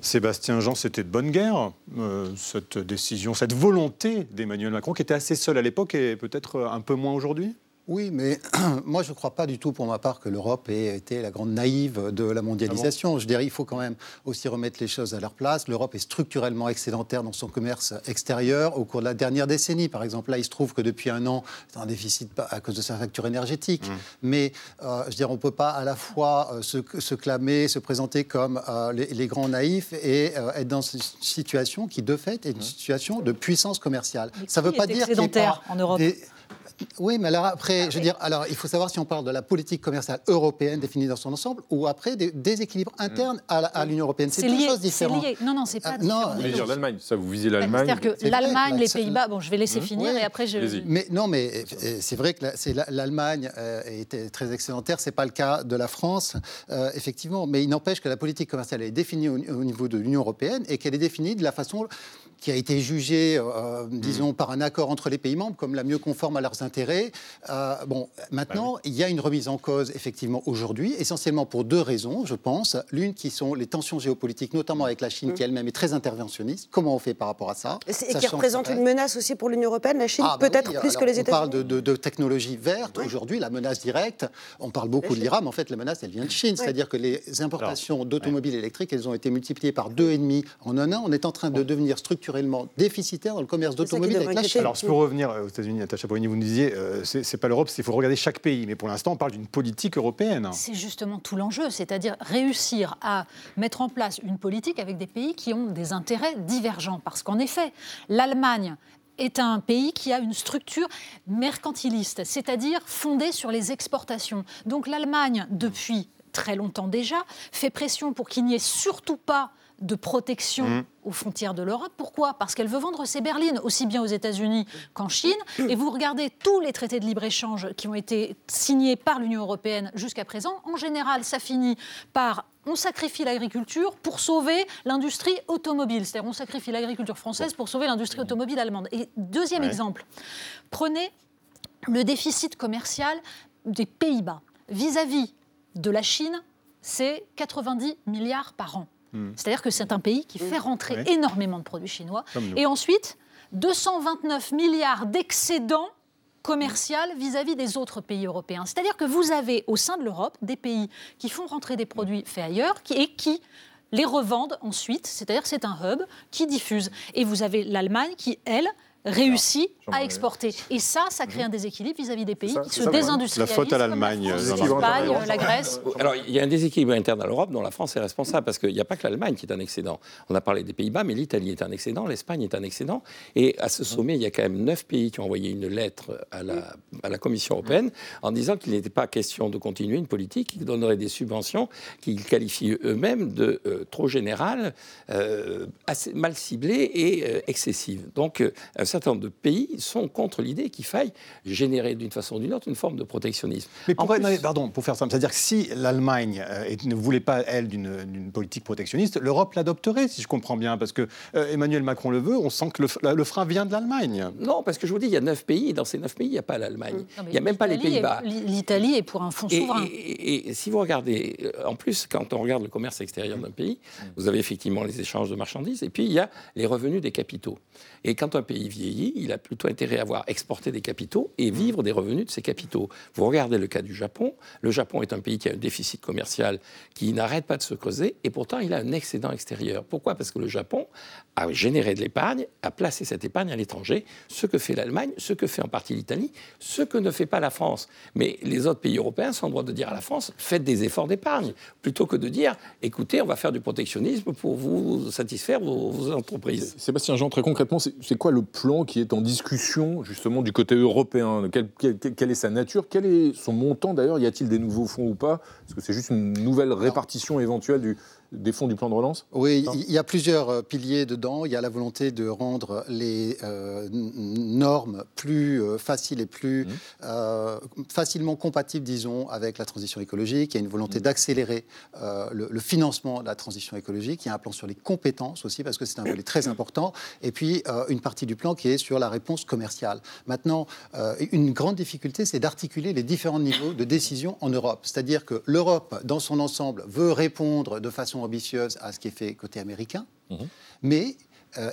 Sébastien Jean, c'était de bonne guerre, euh, cette décision, cette volonté d'Emmanuel Macron, qui était assez seul à l'époque et peut-être un peu moins aujourd'hui? Oui, mais (clears throat) moi, je ne crois pas du tout, pour ma part, que l'Europe ait été la grande naïve de la mondialisation. Ah je dirais, il faut quand même aussi remettre les choses à leur place. L'Europe est structurellement excédentaire dans son commerce extérieur. Au cours de la dernière décennie, par exemple, là, il se trouve que depuis un an, c'est un déficit à cause de sa facture énergétique. Mmh. Mais euh, je dirais, on ne peut pas à la fois euh, se, clamer, se présenter comme euh, les, grands naïfs et être dans une situation qui, de fait, est une mmh. situation de puissance commerciale. Ça ne veut pas dire qu'il n'y en Europe. Oui, mais alors après, je veux dire, alors il faut savoir si on parle de la politique commerciale européenne définie dans son ensemble ou après des déséquilibres internes à l'Union européenne. C'est deux choses différentes. Lié. Non, non, c'est pas. Ah, non, mais dire l'Allemagne, ça vous visez l'Allemagne. C'est-à-dire que l'Allemagne, les Pays-Bas, bon, je vais laisser finir et après je. Mais non, mais euh, c'est vrai que l'Allemagne euh, était très excédentaire. C'est pas le cas de la France, euh, effectivement. Mais il n'empêche que la politique commerciale est définie au niveau de l'Union européenne et qu'elle est définie de la façon qui a été jugée, euh, disons, par un accord entre les pays membres comme la mieux conforme à leurs intérêts. Euh, bon, maintenant, bah il y a une remise en cause, effectivement, aujourd'hui, essentiellement pour deux raisons, je pense. L'une qui sont les tensions géopolitiques, notamment avec la Chine, qui elle-même est très interventionniste. Comment on fait par rapport à ça Et qui représente une menace aussi pour l'Union européenne, la Chine, ah, bah peut-être plus que les États-Unis. On parle de, de, technologie verte. Aujourd'hui, la menace directe, on parle beaucoup de l'Iran, mais en fait, la menace, elle vient de Chine. C'est-à-dire que les importations d'automobiles électriques, elles ont été multipliées par deux et demi en un an. On est en train de devenir structurellement déficitaire dans le commerce d'automobile avec la Chine. Alors, pour revenir aux États-Unis, Natacha Polony, vous nous disiez, euh, c'est pas l'Europe, il faut regarder chaque pays. Mais pour l'instant, on parle d'une politique européenne. C'est justement tout l'enjeu, c'est-à-dire réussir à mettre en place une politique avec des pays qui ont des intérêts divergents. Parce qu'en effet, l'Allemagne est un pays qui a une structure mercantiliste, c'est-à-dire fondée sur les exportations. Donc l'Allemagne, depuis très longtemps déjà, fait pression pour qu'il n'y ait surtout pas de protection mmh. aux frontières de l'Europe. Pourquoi? Parce qu'elle veut vendre ses berlines aussi bien aux États-Unis qu'en Chine. Et vous regardez tous les traités de libre-échange qui ont été signés par l'Union européenne jusqu'à présent. En général, ça finit par on sacrifie l'agriculture pour sauver l'industrie automobile. C'est-à-dire on sacrifie l'agriculture française pour sauver l'industrie automobile allemande. Et deuxième exemple, prenez le déficit commercial des Pays-Bas vis-à-vis de la Chine, c'est 90 milliards par an. Hmm. C'est-à-dire que c'est un pays qui fait rentrer Ouais. énormément de produits chinois. Et ensuite, 229 milliards d'excédents commercial vis-à-vis des autres pays européens. C'est-à-dire que vous avez au sein de l'Europe des pays qui font rentrer des produits faits ailleurs et qui les revendent ensuite, c'est-à-dire que c'est un hub qui diffuse. Et vous avez l'Allemagne qui, elle, réussit j'en à exporter. Et ça, ça crée un déséquilibre vis-à-vis des pays Ça, qui se ça, désindustrialisent. La faute à l'Allemagne, Jean-Marc. l'Espagne, la Grèce. Alors, il y a un déséquilibre interne à l'Europe dont la France est responsable, parce qu'il n'y a pas que l'Allemagne qui est un excédent. On a parlé des Pays-Bas, mais l'Italie est un excédent, l'Espagne est un excédent. Et à ce sommet, il y a quand même neuf pays qui ont envoyé une lettre à la, à la Commission européenne en disant qu'il n'était pas question de continuer une politique qui donnerait des subventions qu'ils qualifient eux-mêmes de euh, trop générales, euh, assez mal ciblées et euh, excessives. Donc, euh, certain nombre de pays sont contre l'idée qu'il faille générer d'une façon ou d'une autre une forme de protectionnisme. Mais En pour, plus- non, mais pardon, pour faire simple, c'est-à-dire que si l'Allemagne euh, ne voulait pas, elle, d'une politique protectionniste, l'Europe l'adopterait, si je comprends bien, parce que euh, Emmanuel Macron le veut, on sent que le, frein vient de l'Allemagne. Non, parce que je vous dis, il y a neuf pays, et dans ces neuf pays, il n'y a pas l'Allemagne. Il n'y a même pas les Pays-Bas. L'Italie est pour un fonds Et, souverain. et- et si vous regardez, euh, en plus, quand on regarde le commerce extérieur d'un pays, vous avez effectivement les échanges de marchandises, et puis il y a les revenus des capitaux. Et quand un pays il a plutôt intérêt à avoir exporté des capitaux et vivre des revenus de ces capitaux. Vous regardez le cas du Japon. Le Japon est un pays qui a un déficit commercial qui n'arrête pas de se creuser, et pourtant il a un excédent extérieur. Pourquoi? Parce que le Japon a généré de l'épargne, a placé cette épargne à l'étranger, ce que fait l'Allemagne, ce que fait en partie l'Italie, ce que ne fait pas la France. Mais les autres pays européens sont en droit de dire à la France, faites des efforts d'épargne, plutôt que de dire, écoutez, on va faire du protectionnisme pour vous satisfaire vos, vos entreprises. Sébastien Jean, très concrètement, c'est quoi le plan qui est en discussion justement du côté européen. Quelle, quelle- est sa nature? Quel est son montant d'ailleurs? Y a-t-il des nouveaux fonds ou pas? Est-ce que c'est juste une nouvelle répartition éventuelle du- des fonds du plan de relance Oui, il y a plusieurs euh, piliers dedans. Il y a la volonté de rendre les euh, normes plus euh, faciles et plus euh, facilement compatibles, disons, avec la transition écologique. Il y a une volonté d'accélérer euh, le, le financement de la transition écologique. Il y a un plan sur les compétences aussi, parce que c'est un volet très important. Et puis, une partie du plan qui est sur la réponse commerciale. Maintenant, une grande difficulté, c'est d'articuler les différents niveaux de décision en Europe. C'est-à-dire que l'Europe, dans son ensemble, veut répondre de façon ambitieuse à ce qui est fait côté américain, mais euh,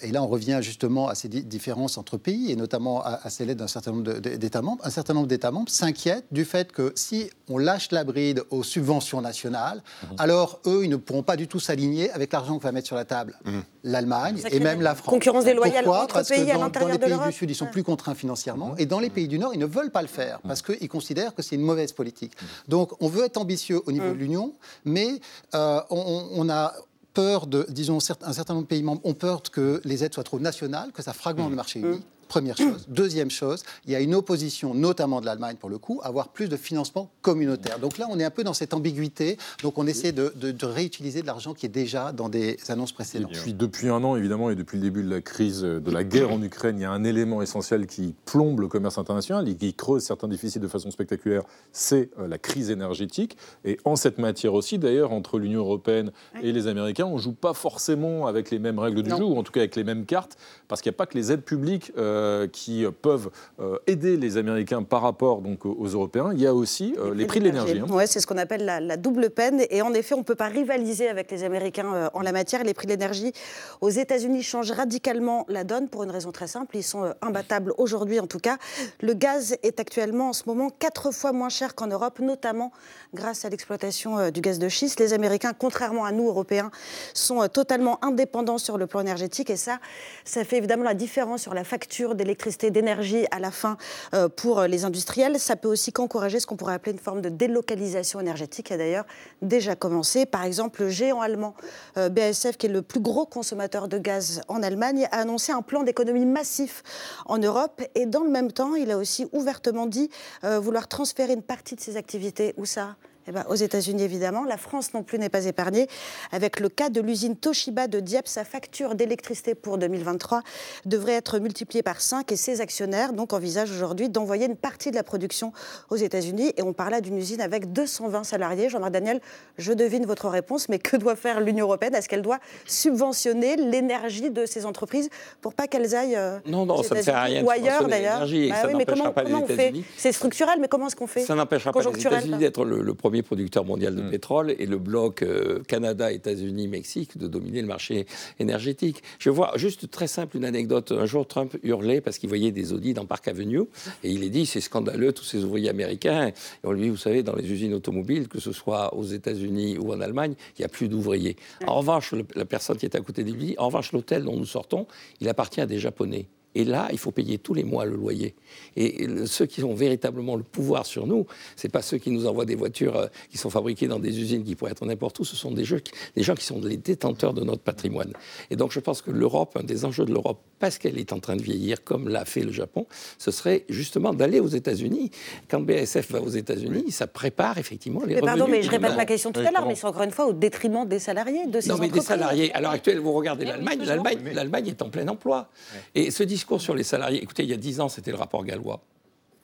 et là, on revient justement à ces di- différences entre pays, et notamment à, à celles d'un certain nombre d'États membres. Un certain nombre d'États membres s'inquiètent du fait que si on lâche la bride aux subventions nationales, alors eux, ils ne pourront pas du tout s'aligner avec l'argent qu'on va mettre sur la table. L'Allemagne Ça et même la France. concurrences déloyales Pourquoi entre Parce pays que à dans, les de pays du Sud, ils sont Ouais. plus contraints financièrement, et dans les pays du Nord, ils ne veulent pas le faire parce qu'ils considèrent que c'est une mauvaise politique. Donc, on veut être ambitieux au niveau de l'Union, mais euh, on a peur de, disons, un certain nombre de pays membres ont peur que les aides soient trop nationales, que ça fragmente le marché unique. Première chose. Deuxième chose, il y a une opposition, notamment de l'Allemagne pour le coup, à avoir plus de financement communautaire. Donc là, on est un peu dans cette ambiguïté. Donc on essaie de, de- de réutiliser de l'argent qui est déjà dans des annonces précédentes. Puis depuis un an, évidemment, et depuis le début de la crise, de la guerre en Ukraine, il y a un élément essentiel qui plombe le commerce international et qui creuse certains déficits de façon spectaculaire, c'est euh, la crise énergétique. Et en cette matière aussi, d'ailleurs, entre l'Union européenne et les Américains, on ne joue pas forcément avec les mêmes règles du jeu, ou en tout cas avec les mêmes cartes, parce qu'il n'y a pas que les aides publiques euh, qui euh, peuvent euh, aider les Américains par rapport donc, aux Européens. Il y a aussi euh, les prix de l'énergie. hein. Ouais, c'est ce qu'on appelle la, la double peine. Et en effet, on ne peut pas rivaliser avec les Américains en la matière. Les prix de l'énergie aux États-Unis changent radicalement la donne pour une raison très simple. Ils sont imbattables aujourd'hui, en tout cas. Le gaz est actuellement, en ce moment, quatre fois moins cher qu'en Europe, notamment grâce à l'exploitation du gaz de schiste. Les Américains, contrairement à nous, Européens, sont totalement indépendants sur le plan énergétique. Et ça, ça fait évidemment la différence sur la facture d'électricité, d'énergie à la fin euh, pour euh, les industriels. Ça peut aussi qu'encourager ce qu'on pourrait appeler une forme de délocalisation énergétique, qui a d'ailleurs déjà commencé. Par exemple, le géant allemand euh, BASF, qui est le plus gros consommateur de gaz en Allemagne, a annoncé un plan d'économie massif en Europe. Et dans le même temps, il a aussi ouvertement dit vouloir transférer une partie de ses activités. Où ça? Eh ben, aux États-Unis, évidemment. La France non plus n'est pas épargnée. Avec le cas de l'usine Toshiba de Dieppe, sa facture d'électricité pour 2023 devrait être multipliée par 5 et ses actionnaires donc envisagent aujourd'hui d'envoyer une partie de la production aux États-Unis. Et on parle là d'une usine avec 220 salariés. Jean-Marc Daniel, je devine votre réponse, mais que doit faire l'Union européenne? Est-ce qu'elle doit subventionner l'énergie de ces entreprises pour pas qu'elles aillent euh, Non, non, aux ça ne sert à rien ou ailleurs d'ailleurs? Bah oui, mais comment, pas les comment on fait? C'est structurel, mais comment est-ce qu'on fait? Ça n'empêchera pas les États-Unis d'être le, le premier premier producteur mondial de Mm. pétrole et le bloc euh, Canada, États-Unis, Mexique de dominer le marché énergétique. Je vois juste très simple une anecdote. Un jour, Trump hurlait parce qu'il voyait des audits dans Park Avenue et il est dit c'est scandaleux tous ces ouvriers américains. Et on lui dit vous savez dans les usines automobiles, que ce soit aux États-Unis ou en Allemagne, il n'y a plus d'ouvriers. En revanche, le- la personne qui est à côté de lui dit en revanche l'hôtel dont nous sortons, il appartient à des Japonais. Et là, il faut payer tous les mois le loyer. Et ceux qui ont véritablement le pouvoir sur nous, c'est pas ceux qui nous envoient des voitures euh, qui sont fabriquées dans des usines qui pourraient être n'importe où. Ce sont des, jeux qui- des gens qui sont les détenteurs de notre patrimoine. Et donc, je pense que l'Europe, un des enjeux de l'Europe, parce qu'elle est en train de vieillir, comme l'a fait le Japon, ce serait justement d'aller aux États-Unis. Quand BASF va aux États-Unis, ça prépare effectivement les Mais pardon, revenus mais je répète ma question tout à l'heure, mais c'est encore une fois au détriment des salariés, de ces non, mais des entreprises. salariés. À l'heure actuelle, vous regardez l'Allemagne, l'Allemagne, l'Allemagne est en plein emploi. Et ce discours sur les salariés, écoutez, il y a 10 ans, c'était le rapport gallois.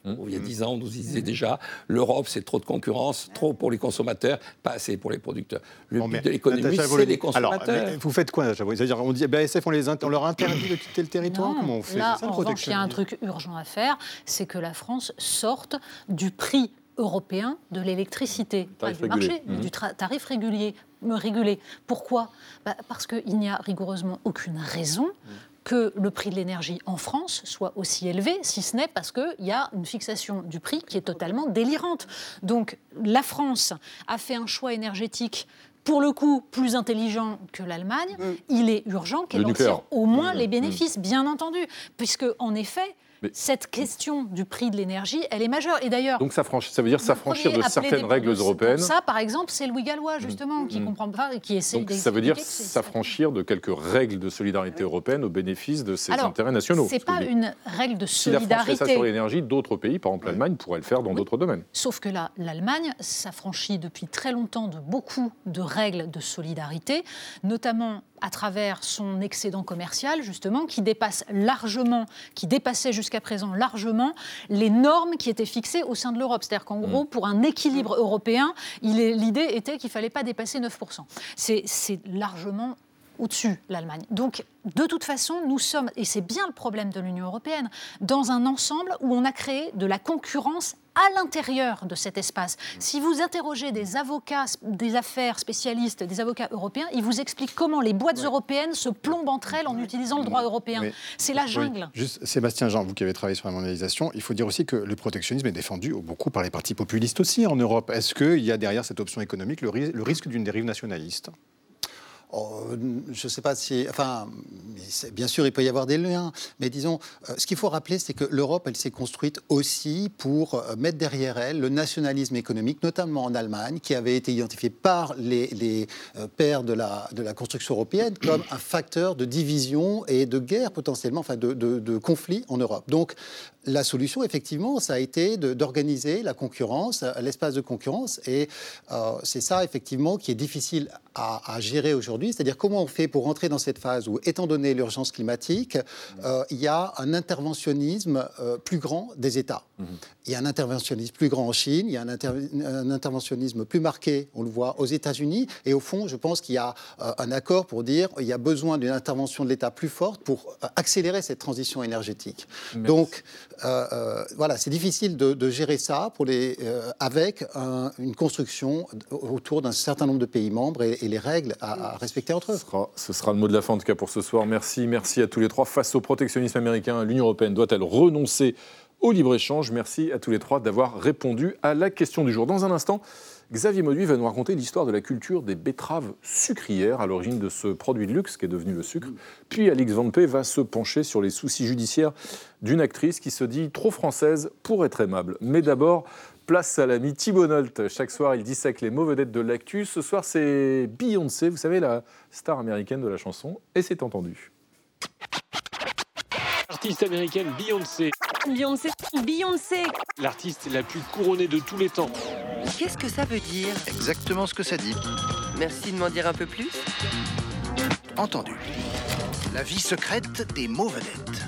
Où il y a 10 ans, on nous disait déjà l'Europe, c'est trop de concurrence, trop pour les consommateurs, pas assez pour les producteurs. Le but de l'économie, c'est les consommateurs. Alors, vous faites quoi, Natacha C'est-à-dire, on dit BASF, on, les, on leur interdit de quitter le territoire Non, Comment on fait? Là, ça, en revanche, il y a un truc urgent à faire, c'est que la France sorte du prix européen de l'électricité, pas du régulé. marché, mais Mhm. du tarif régulier, euh, régulé. Pourquoi? Bah, Parce qu'il n'y a rigoureusement aucune raison que le prix de l'énergie en France soit aussi élevé, si ce n'est parce qu'il y a une fixation du prix qui est totalement délirante. Donc la France a fait un choix énergétique pour le coup plus intelligent que l'Allemagne. Il est urgent qu'elle Le en tire au moins Mmh. les bénéfices, bien entendu, puisque en effet, cette question du prix de l'énergie, elle est majeure. Et d'ailleurs, Donc ça, ça veut dire s'affranchir de certaines règles européennes. Ça, par exemple, c'est Louis Gallois, justement, qui Mm. comprend pas, qui essaie Donc ça veut dire s'affranchir de quelques règles de solidarité européenne au bénéfice de ses Alors, intérêts nationaux. C'est ce que pas une règle de S'il affranchirait ça solidarité. sur l'énergie, d'autres pays, par exemple l'Allemagne, pourraient le faire dans d'autres domaines. Sauf que là, l'Allemagne s'affranchit depuis très longtemps de beaucoup de règles de solidarité, notamment à travers son excédent commercial, justement, qui dépasse largement, qui dépassait jusqu'à présent largement les normes qui étaient fixées au sein de l'Europe. C'est-à-dire qu'en gros, pour un équilibre européen, il est- l'idée était qu'il ne fallait pas dépasser 9%. C'est c'est largement au-dessus, l'Allemagne. Donc, de toute façon, nous sommes, et c'est bien le problème de l'Union européenne, dans un ensemble où on a créé de la concurrence à l'intérieur de cet espace. Si vous interrogez des avocats des affaires spécialistes, des avocats européens, ils vous expliquent comment les boîtes européennes se plombent entre elles en utilisant le droit européen. C'est la Oui, jungle. Juste, Sébastien Jean, vous qui avez travaillé sur la mondialisation, il faut dire aussi que le protectionnisme est défendu beaucoup par les partis populistes aussi en Europe. Est-ce qu'il y a derrière cette option économique le, ris- le risque d'une dérive nationaliste? Oh, je ne sais pas si. Enfin, bien sûr, il peut y avoir des liens. Mais disons, euh, ce qu'il faut rappeler, c'est que l'Europe, elle s'est construite aussi pour euh, mettre derrière elle le nationalisme économique, notamment en Allemagne, qui avait été identifié par les, euh, pères de la, construction européenne comme un facteur de division et de guerre potentiellement, enfin de, de, de conflit en Europe. Donc, la solution, effectivement, ça a été d'organiser la concurrence, l'espace de concurrence. Et euh, c'est ça, effectivement, qui est difficile à, à gérer aujourd'hui. C'est-à-dire comment on fait pour rentrer dans cette phase où, étant donné l'urgence climatique, euh, il y a un interventionnisme euh, plus grand des États. Il y a un interventionnisme plus grand en Chine, il y a un, inter- un interventionnisme plus marqué, on le voit, aux États-Unis. Et au fond, je pense qu'il y a un accord pour dire qu'il y a besoin d'une intervention de l'État plus forte pour accélérer cette transition énergétique. Merci. Donc, euh, euh, voilà, c'est difficile de, gérer ça pour les, euh, avec un- une construction autour d'un certain nombre de pays membres et, les règles à, à respecter entre eux. Ce sera, ce sera le mot de la fin en tout cas pour ce soir. Merci, merci à tous les trois. Face au protectionnisme américain, l'Union européenne doit-elle renoncer au libre-échange? Merci à tous les trois d'avoir répondu à la question du jour. Dans un instant, Xavier Mauduit va nous raconter l'histoire de la culture des betteraves sucrières à l'origine de ce produit de luxe qui est devenu le sucre. Puis Alix Van P va se pencher sur les soucis judiciaires d'une actrice qui se dit trop française pour être aimable. Mais d'abord, place à l'ami Thibault. Chaque soir, il dissèque les mauvais dettes de l'actu. Ce soir, c'est Beyoncé, vous savez, la star américaine de la chanson, et c'est entendu. Artiste américaine Beyoncé, Beyoncé, Beyoncé. l'artiste la plus couronnée de tous les temps. Qu'est-ce que ça veut dire Exactement ce que ça dit. Merci de m'en dire un peu plus. Entendu. La vie secrète des mauvaisettes.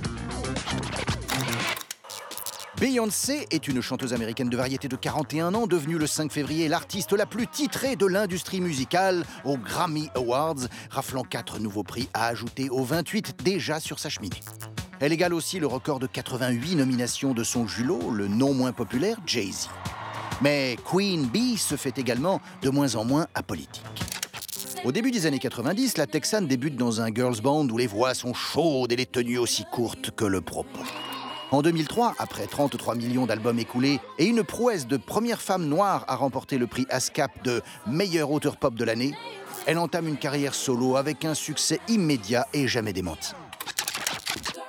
Beyoncé est une chanteuse américaine de variété de 41 ans, devenue le 5 février l'artiste la plus titrée de l'industrie musicale aux Grammy Awards, raflant 4 nouveaux prix à ajouter aux 28 déjà sur sa cheminée. Elle égale aussi le record de 88 nominations de son julo, le non moins populaire Jay-Z. Mais Queen Bee se fait également de moins en moins apolitique. Au début des années 90, la Texane débute dans un girls band où les voix sont chaudes et les tenues aussi courtes que le propos. En 2003, après 33 millions d'albums écoulés et une prouesse de première femme noire à remporter le prix ASCAP de meilleur auteur pop de l'année, elle entame une carrière solo avec un succès immédiat et jamais démenti.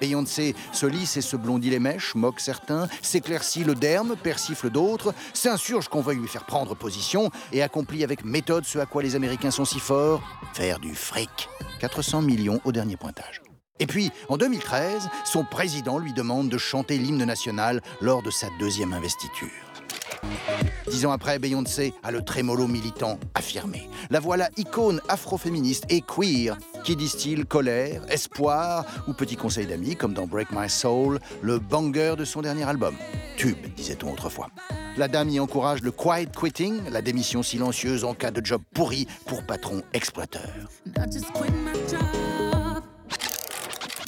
Beyoncé se lisse et se blondit les mèches, moque certains, s'éclaircit le derme, persifle d'autres, s'insurge qu'on veuille lui faire prendre position et accomplit avec méthode ce à quoi les Américains sont si forts, faire du fric. 400 millions au dernier pointage. Et puis, en 2013, son président lui demande de chanter l'hymne national lors de sa deuxième investiture. Dix ans après, Beyoncé a le trémolo militant affirmé. La voilà icône afroféministe et queer qui distille colère, espoir ou petit conseil d'amis comme dans Break My Soul, le banger de son dernier album. Tube, disait-on autrefois. La dame y encourage le quiet quitting, la démission silencieuse en cas de job pourri pour patron exploiteur.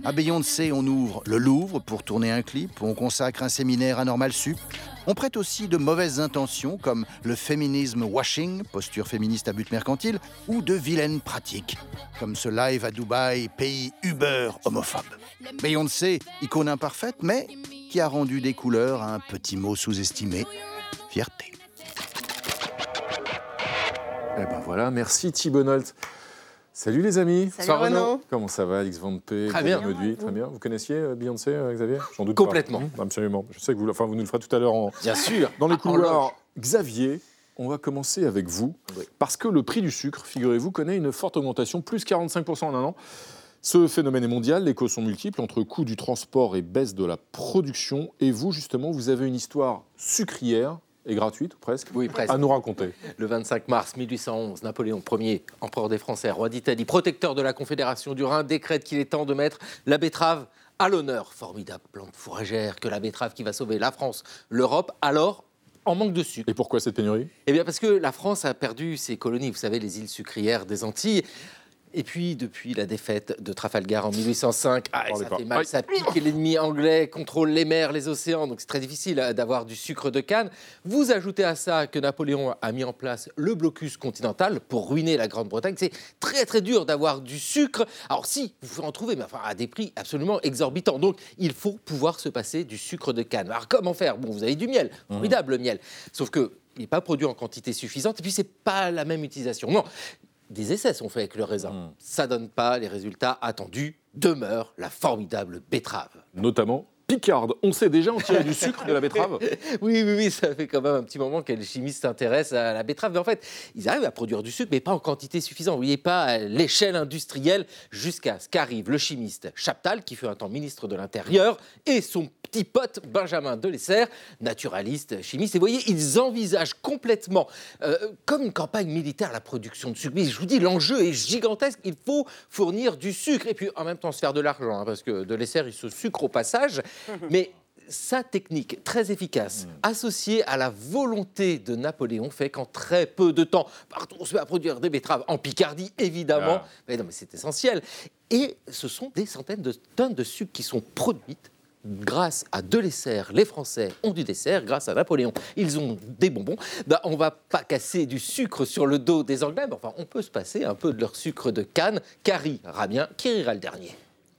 À Beyoncé, on ouvre le Louvre pour tourner un clip, on consacre un séminaire à Normal Sup. On prête aussi de mauvaises intentions comme le féminisme washing, posture féministe à but mercantile, ou de vilaines pratiques, comme ce live à Dubaï, pays Uber homophobe. Beyoncé, icône imparfaite, mais qui a rendu des couleurs à un petit mot sous-estimé, fierté. Eh ben voilà, merci Nolte. Salut les amis. Salut Bonsoir, Renaud. Renaud. Comment ça va, Alix Van P Très bien. Très bien. Vous connaissiez euh, Beyoncé, euh, Xavier? J'en doute Complètement. pas. Mmh, Absolument. Je sais que vous, enfin, vous nous le ferez tout à l'heure en. (laughs) Bien sûr. Dans les En couloirs. Xavier, on va commencer avec vous. Parce que le prix du sucre, figurez-vous, connaît une forte augmentation, plus 45% en un an. Ce phénomène est mondial, les causes sont multiples, entre coût du transport et baisse de la production. Et vous, justement, vous avez une histoire sucrière et gratuite, presque, Oui, presque. à nous raconter. Le 25 mars 1811, Napoléon Ier, empereur des Français, roi d'Italie, protecteur de la Confédération du Rhin, décrète qu'il est temps de mettre la betterave à l'honneur. Formidable plante fourragère que la betterave qui va sauver la France, l'Europe, alors en manque de sucre. Et pourquoi cette pénurie? Eh bien parce que la France a perdu ses colonies, vous savez, les îles sucrières des Antilles. Et puis, depuis la défaite de Trafalgar en 1805, ah, ça pas. fait mal, Aïe. ça pique, l'ennemi anglais contrôle les mers, les océans, donc c'est très difficile euh, d'avoir du sucre de canne. Vous ajoutez à ça que Napoléon a mis en place le blocus continental pour ruiner la Grande-Bretagne. C'est très très dur d'avoir du sucre. Alors si, vous pouvez en trouver, mais enfin à des prix absolument exorbitants. Donc il faut pouvoir se passer du sucre de canne. Alors comment faire? Bon, vous avez du miel, formidable le miel. Sauf que il n'est pas produit en quantité suffisante et puis c'est pas la même utilisation. Non, des essais sont faits avec le raisin. Ça donne pas les résultats attendus. Demeure la formidable betterave. Notamment picarde. On sait déjà en tirer du sucre de la betterave (laughs) Oui, oui, oui, ça fait quand même un petit moment que les chimistes s'intéressent à la betterave. Mais en fait, ils arrivent à produire du sucre, mais pas en quantité suffisante. Vous voyez, pas à l'échelle industrielle, jusqu'à ce qu'arrive le chimiste Chaptal, qui fut un temps ministre de l'Intérieur, et son petit pote Benjamin Delessert, naturaliste, chimiste. Et vous voyez, ils envisagent complètement, euh, comme une campagne militaire, la production de sucre. Mais je vous dis, l'enjeu est gigantesque. Il faut fournir du sucre et puis en même temps se faire de l'argent, hein, parce que Delessert, il se sucre au passage. (laughs) Mais sa technique très efficace, associée à la volonté de Napoléon, fait qu'en très peu de temps, partout on se met à produire des betteraves, en Picardie évidemment, Ah. mais non mais c'est essentiel. Et ce sont des centaines de tonnes de sucre qui sont produites grâce à Delessert, les Français ont du dessert, grâce à Napoléon, ils ont des bonbons. Ben, on va pas casser du sucre sur le dos des Anglais, mais enfin, on peut se passer un peu de leur sucre de canne. Car bien, qui ira le dernier?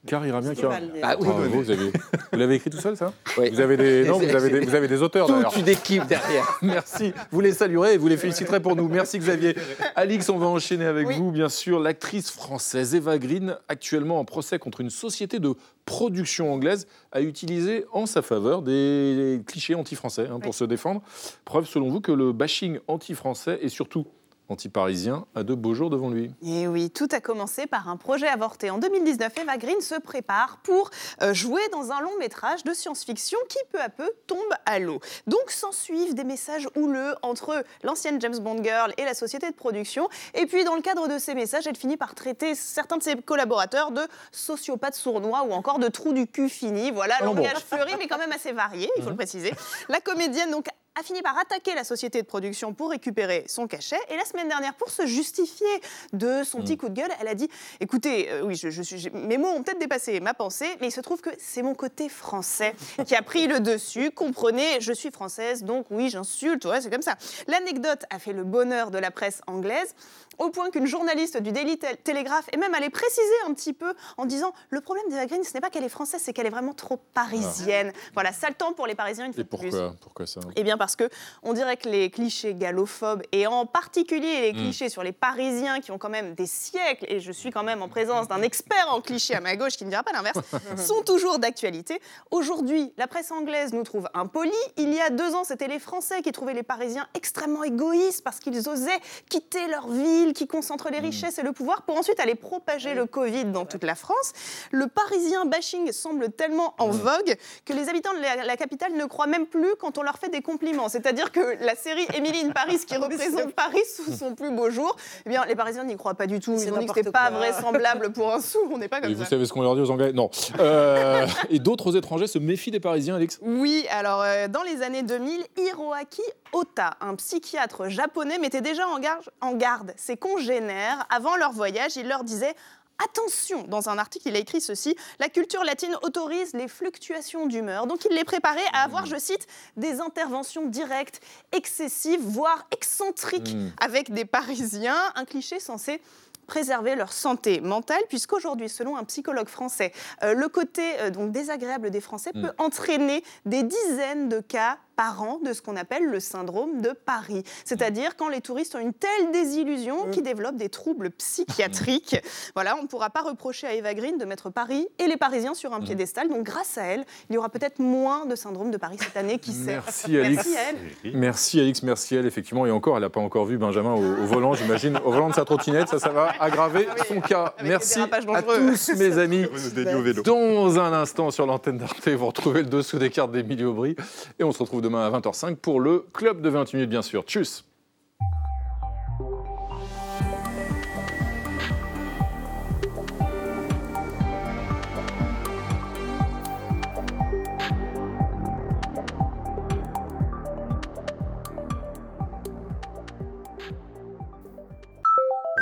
Car ira bien, car. mal, les- Ah oui. Bravo, vous avez- vous l'avez écrit tout seul, ça? Oui. Vous avez des, non, vous avez des, vous avez des auteurs Toute d'ailleurs. une équipe derrière. (laughs) Merci. Vous les saluerez et vous les féliciterez pour nous. Merci Xavier. Alix, on va enchaîner avec vous, bien sûr. L'actrice française Eva Green, actuellement en procès contre une société de production anglaise, a utilisé en sa faveur des clichés anti-français hein, pour se défendre. Preuve, selon vous, que le bashing anti-français et surtout anti-parisien a de beaux jours devant lui. Et oui, tout a commencé par un projet avorté. En 2019, Eva Green se prépare pour euh, jouer dans un long métrage de science-fiction qui peu à peu tombe à l'eau. Donc s'en suivent des messages houleux entre l'ancienne James Bond girl et la société de production. Et puis dans le cadre de ces messages, elle finit par traiter certains de ses collaborateurs de sociopathes sournois ou encore de trous du cul finis. Voilà, Ah bon. langage fleuri mais quand même assez varié, il faut le préciser. La comédienne donc a fini par attaquer la société de production pour récupérer son cachet. Et la semaine dernière, pour se justifier de son petit coup de gueule, elle a dit Écoutez, euh, oui, je, je suis, mes mots ont peut-être dépassé ma pensée, mais il se trouve que c'est mon côté français qui a pris le dessus. Comprenez, je suis française, donc oui, j'insulte, ouais, c'est comme ça. L'anecdote a fait le bonheur de la presse anglaise, au point qu'une journaliste du Daily Tel- Telegraph est même allée préciser un petit peu en disant Le problème d'Eva Green, ce n'est pas qu'elle est française, c'est qu'elle est vraiment trop parisienne. Voilà, ça le temps pour les Parisiens une fois Et plus. pourquoi, pourquoi ça? Eh bien parce que on dirait que les clichés gallophobes et en particulier les Mm. clichés sur les Parisiens qui ont quand même des siècles et je suis quand même en présence d'un expert en clichés à ma gauche qui ne dira pas l'inverse (laughs) sont toujours d'actualité. Aujourd'hui, la presse anglaise nous trouve impolis. Il y a deux ans, c'était les Français qui trouvaient les Parisiens extrêmement égoïstes parce qu'ils osaient quitter leur ville qui concentre les richesses et le pouvoir pour ensuite aller propager le Covid dans toute la France. Le Parisien bashing semble tellement en vogue que les habitants de la, la capitale ne croient même plus quand on leur fait des compliments. C'est-à-dire que la série Emily in Paris qui (laughs) représente Paris sous son plus beau jour, eh bien, les Parisiens n'y croient pas du tout. Ils ont dit que c'était pas vraisemblable pour un sou. On n'est pas comme Et ça. vous savez ce qu'on leur dit aux Anglais? Non. Euh, et d'autres étrangers se méfient des Parisiens, Alex Oui, alors euh, dans les années 2000, Hiroaki Ota, un psychiatre japonais, mettait déjà en garde, en garde ses congénères. Avant leur voyage, il leur disait Attention, dans un article, il a écrit ceci La culture latine autorise les fluctuations d'humeur. Donc, il les préparait à avoir, je cite, des interventions directes, excessives, voire excentriques Mm. avec des Parisiens. Un cliché censé préserver leur santé mentale, puisqu'aujourd'hui, selon un psychologue français, euh, le côté euh, donc désagréable des Français Mm. peut entraîner des dizaines de cas par an de ce qu'on appelle le syndrome de Paris. C'est-à-dire quand les touristes ont une telle désillusion qu'ils développent des troubles psychiatriques. (laughs) Voilà, on ne pourra pas reprocher à Eva Green de mettre Paris et les Parisiens sur un piédestal. Donc grâce à elle, il y aura peut-être moins de syndrome de Paris cette année, qui sait. Merci Alix. Merci à elle. Merci Alix, merci à elle, effectivement. Et encore, elle n'a pas encore vu Benjamin au, au volant, j'imagine. Au volant de sa trottinette, ça, ça va aggraver son cas. Merci à tous mes (laughs) amis. Dans un instant, sur l'antenne d'Arte, vous retrouvez le dessous des cartes d'Émilie Aubry. Et on se retrouve demain à 20h05 pour le club de 28 minutes, bien sûr. Tchuss